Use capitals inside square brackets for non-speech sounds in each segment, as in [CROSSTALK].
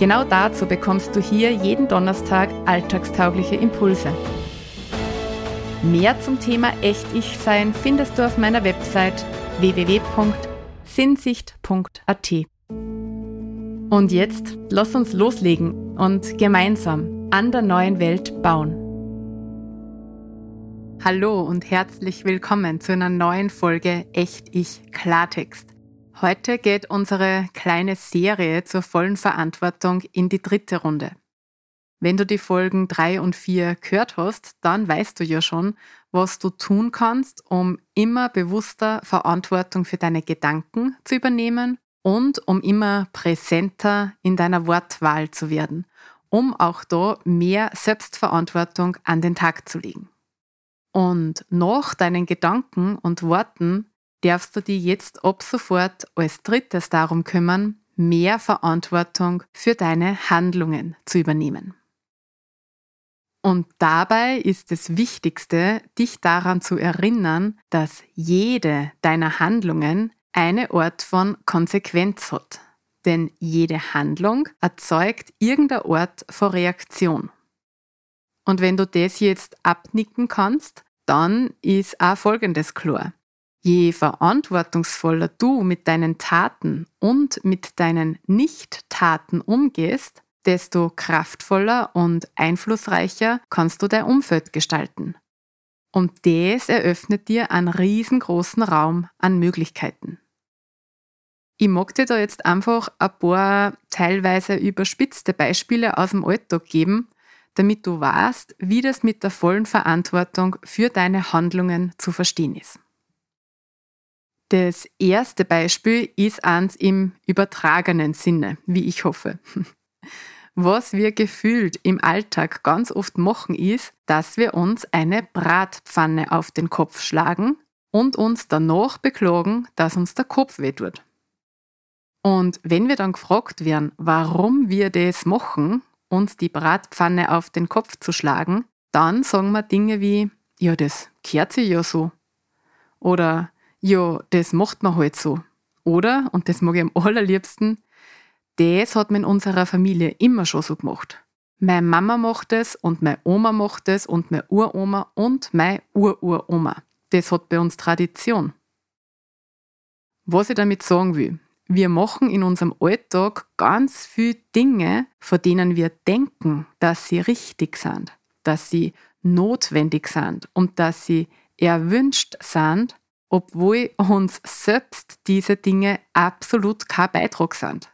Genau dazu bekommst du hier jeden Donnerstag alltagstaugliche Impulse. Mehr zum Thema Echt-Ich-Sein findest du auf meiner Website www.sinnsicht.at. Und jetzt lass uns loslegen und gemeinsam an der neuen Welt bauen. Hallo und herzlich willkommen zu einer neuen Folge Echt-Ich Klartext. Heute geht unsere kleine Serie zur vollen Verantwortung in die dritte Runde. Wenn du die Folgen drei und vier gehört hast, dann weißt du ja schon, was du tun kannst, um immer bewusster Verantwortung für deine Gedanken zu übernehmen und um immer präsenter in deiner Wortwahl zu werden, um auch da mehr Selbstverantwortung an den Tag zu legen. Und nach deinen Gedanken und Worten darfst du dich jetzt ab sofort als drittes darum kümmern, mehr Verantwortung für deine Handlungen zu übernehmen. Und dabei ist es Wichtigste, dich daran zu erinnern, dass jede deiner Handlungen eine Art von Konsequenz hat. Denn jede Handlung erzeugt irgendeine Art von Reaktion. Und wenn du das jetzt abnicken kannst, dann ist auch Folgendes klar. Je verantwortungsvoller du mit deinen Taten und mit deinen Nicht-Taten umgehst, desto kraftvoller und einflussreicher kannst du dein Umfeld gestalten. Und das eröffnet dir einen riesengroßen Raum an Möglichkeiten. Ich mag dir da jetzt einfach ein paar teilweise überspitzte Beispiele aus dem Alltag geben, damit du weißt, wie das mit der vollen Verantwortung für deine Handlungen zu verstehen ist. Das erste Beispiel ist eins im übertragenen Sinne, wie ich hoffe. [LAUGHS] Was wir gefühlt im Alltag ganz oft machen, ist, dass wir uns eine Bratpfanne auf den Kopf schlagen und uns danach beklagen, dass uns der Kopf wehtut. Und wenn wir dann gefragt werden, warum wir das machen, uns die Bratpfanne auf den Kopf zu schlagen, dann sagen wir Dinge wie, ja, das kehrt sich ja so. Oder ja, das macht man halt so. Oder, und das mag ich am allerliebsten, das hat man in unserer Familie immer schon so gemacht. Meine Mama macht es und meine Oma macht es und meine Uroma und meine Ururoma. Das hat bei uns Tradition. Was ich damit sagen will, wir machen in unserem Alltag ganz viele Dinge, von denen wir denken, dass sie richtig sind, dass sie notwendig sind und dass sie erwünscht sind, obwohl uns selbst diese Dinge absolut kein Beitrag sind.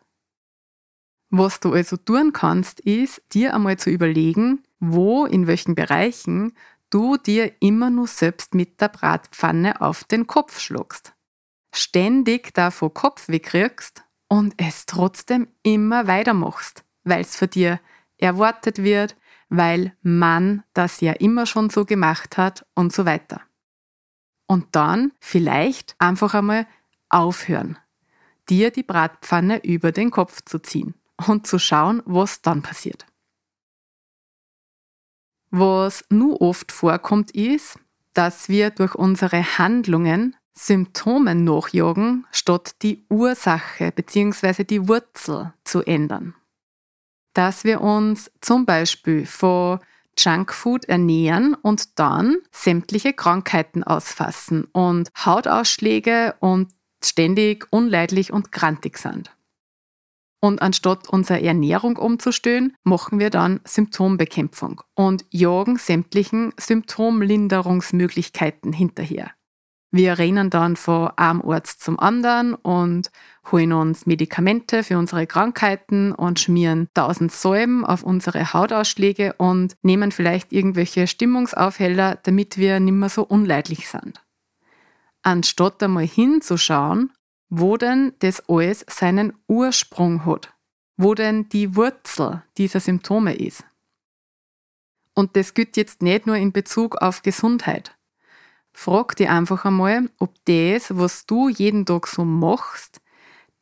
Was du also tun kannst, ist, dir einmal zu überlegen, wo, in welchen Bereichen du dir immer nur selbst mit der Bratpfanne auf den Kopf schluckst. Ständig davor Kopf wegkriegst und es trotzdem immer weitermachst, weil es für dir erwartet wird, weil man das ja immer schon so gemacht hat und so weiter und dann vielleicht einfach einmal aufhören, dir die Bratpfanne über den Kopf zu ziehen und zu schauen, was dann passiert. Was nur oft vorkommt, ist, dass wir durch unsere Handlungen Symptomen nachjagen, statt die Ursache bzw. die Wurzel zu ändern. Dass wir uns zum Beispiel von Junkfood ernähren und dann sämtliche Krankheiten ausfassen und Hautausschläge und ständig unleidlich und grantig sind. Und anstatt unsere Ernährung umzustellen, machen wir dann Symptombekämpfung und jagen sämtlichen Symptomlinderungsmöglichkeiten hinterher. Wir rennen dann von einem Arzt zum anderen und holen uns Medikamente für unsere Krankheiten und schmieren tausend Säuben auf unsere Hautausschläge und nehmen vielleicht irgendwelche Stimmungsaufheller, damit wir nicht mehr so unleidlich sind. Anstatt einmal hinzuschauen, wo denn das alles seinen Ursprung hat. wo denn die Wurzel dieser Symptome ist. Und das gilt jetzt nicht nur in Bezug auf Gesundheit. Frag dich einfach einmal, ob das, was du jeden Tag so machst,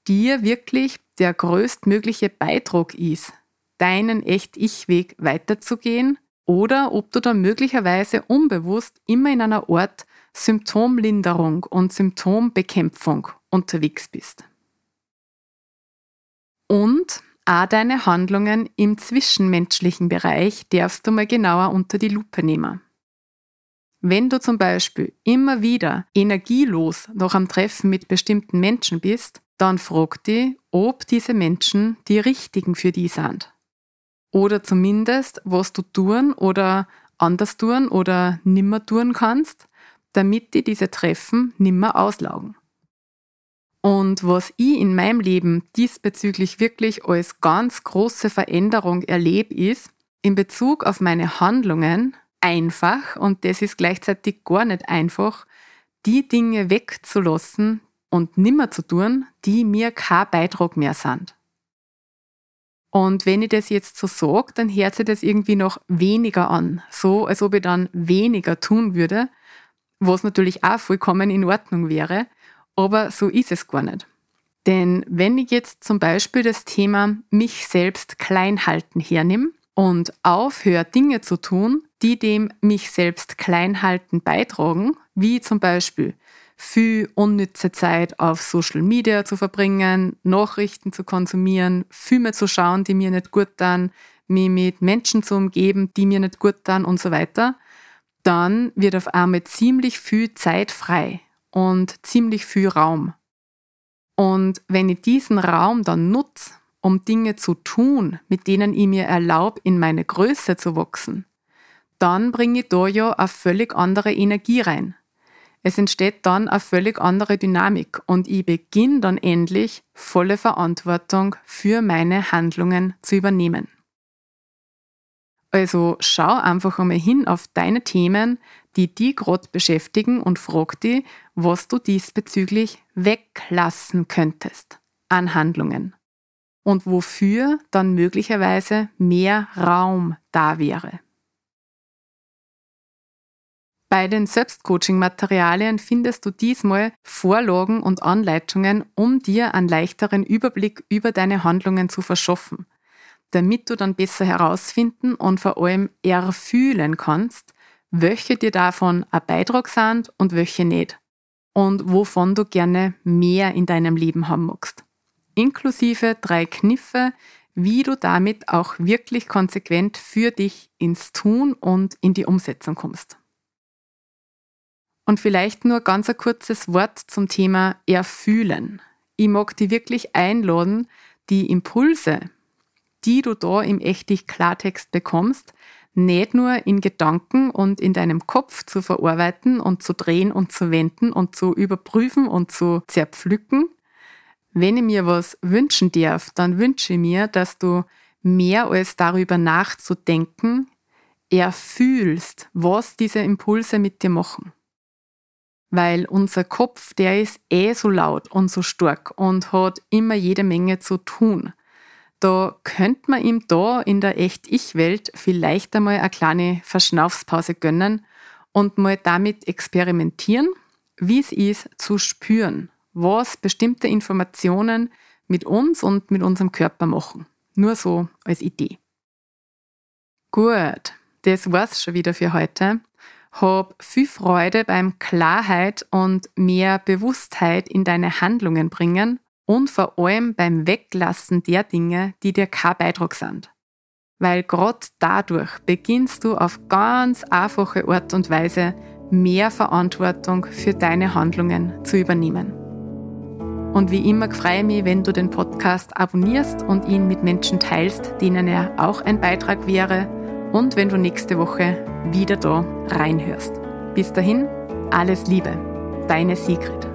dir wirklich der größtmögliche Beitrag ist, deinen Echt-Ich-Weg weiterzugehen oder ob du da möglicherweise unbewusst immer in einer Art Symptomlinderung und Symptombekämpfung unterwegs bist. Und auch deine Handlungen im zwischenmenschlichen Bereich darfst du mal genauer unter die Lupe nehmen. Wenn du zum Beispiel immer wieder energielos nach am Treffen mit bestimmten Menschen bist, dann frag dich, ob diese Menschen die richtigen für die sind. Oder zumindest, was du tun oder anders tun oder nimmer tun kannst, damit die diese Treffen nimmer auslaugen. Und was ich in meinem Leben diesbezüglich wirklich als ganz große Veränderung erlebe, ist, in Bezug auf meine Handlungen einfach, und das ist gleichzeitig gar nicht einfach, die Dinge wegzulassen und nimmer zu tun, die mir kein Beitrag mehr sind. Und wenn ich das jetzt so sage, dann hört sich das irgendwie noch weniger an. So, als ob ich dann weniger tun würde, was natürlich auch vollkommen in Ordnung wäre. Aber so ist es gar nicht. Denn wenn ich jetzt zum Beispiel das Thema mich selbst klein halten hernehme und aufhöre, Dinge zu tun, die dem mich selbst klein halten beitragen, wie zum Beispiel viel unnütze Zeit auf Social Media zu verbringen, Nachrichten zu konsumieren, Filme zu schauen, die mir nicht gut tun, mich mit Menschen zu umgeben, die mir nicht gut tun und so weiter, dann wird auf einmal ziemlich viel Zeit frei und ziemlich viel Raum. Und wenn ich diesen Raum dann nutze, um Dinge zu tun, mit denen ich mir erlaube, in meine Größe zu wachsen, dann bringe ich da ja eine völlig andere Energie rein. Es entsteht dann eine völlig andere Dynamik und ich beginne dann endlich volle Verantwortung für meine Handlungen zu übernehmen. Also schau einfach einmal hin auf deine Themen, die die gerade beschäftigen und frag die, was du diesbezüglich weglassen könntest an Handlungen und wofür dann möglicherweise mehr Raum da wäre. Bei den Selbstcoaching-Materialien findest du diesmal Vorlagen und Anleitungen, um dir einen leichteren Überblick über deine Handlungen zu verschaffen, damit du dann besser herausfinden und vor allem erfühlen kannst, welche dir davon ein Beitrag sind und welche nicht. Und wovon du gerne mehr in deinem Leben haben magst. Inklusive drei Kniffe, wie du damit auch wirklich konsequent für dich ins Tun und in die Umsetzung kommst. Und vielleicht nur ganz ein kurzes Wort zum Thema Erfühlen. Ich mag die wirklich einladen, die Impulse, die du da im echtig Klartext bekommst, nicht nur in Gedanken und in deinem Kopf zu verarbeiten und zu drehen und zu wenden und zu überprüfen und zu zerpflücken. Wenn ich mir was wünschen darf, dann wünsche ich mir, dass du mehr als darüber nachzudenken, erfühlst, was diese Impulse mit dir machen. Weil unser Kopf, der ist eh so laut und so stark und hat immer jede Menge zu tun da könnte man ihm da in der Echt-Ich-Welt vielleicht einmal eine kleine Verschnaufspause gönnen und mal damit experimentieren, wie es ist zu spüren, was bestimmte Informationen mit uns und mit unserem Körper machen. Nur so als Idee. Gut, das war's schon wieder für heute. Hab viel Freude beim Klarheit und mehr Bewusstheit in deine Handlungen bringen und vor allem beim Weglassen der Dinge, die dir kein Beitrag sind. Weil gerade dadurch beginnst du auf ganz einfache Art und Weise mehr Verantwortung für deine Handlungen zu übernehmen. Und wie immer freue ich mich, wenn du den Podcast abonnierst und ihn mit Menschen teilst, denen er auch ein Beitrag wäre und wenn du nächste Woche wieder da reinhörst. Bis dahin, alles Liebe, deine Sigrid.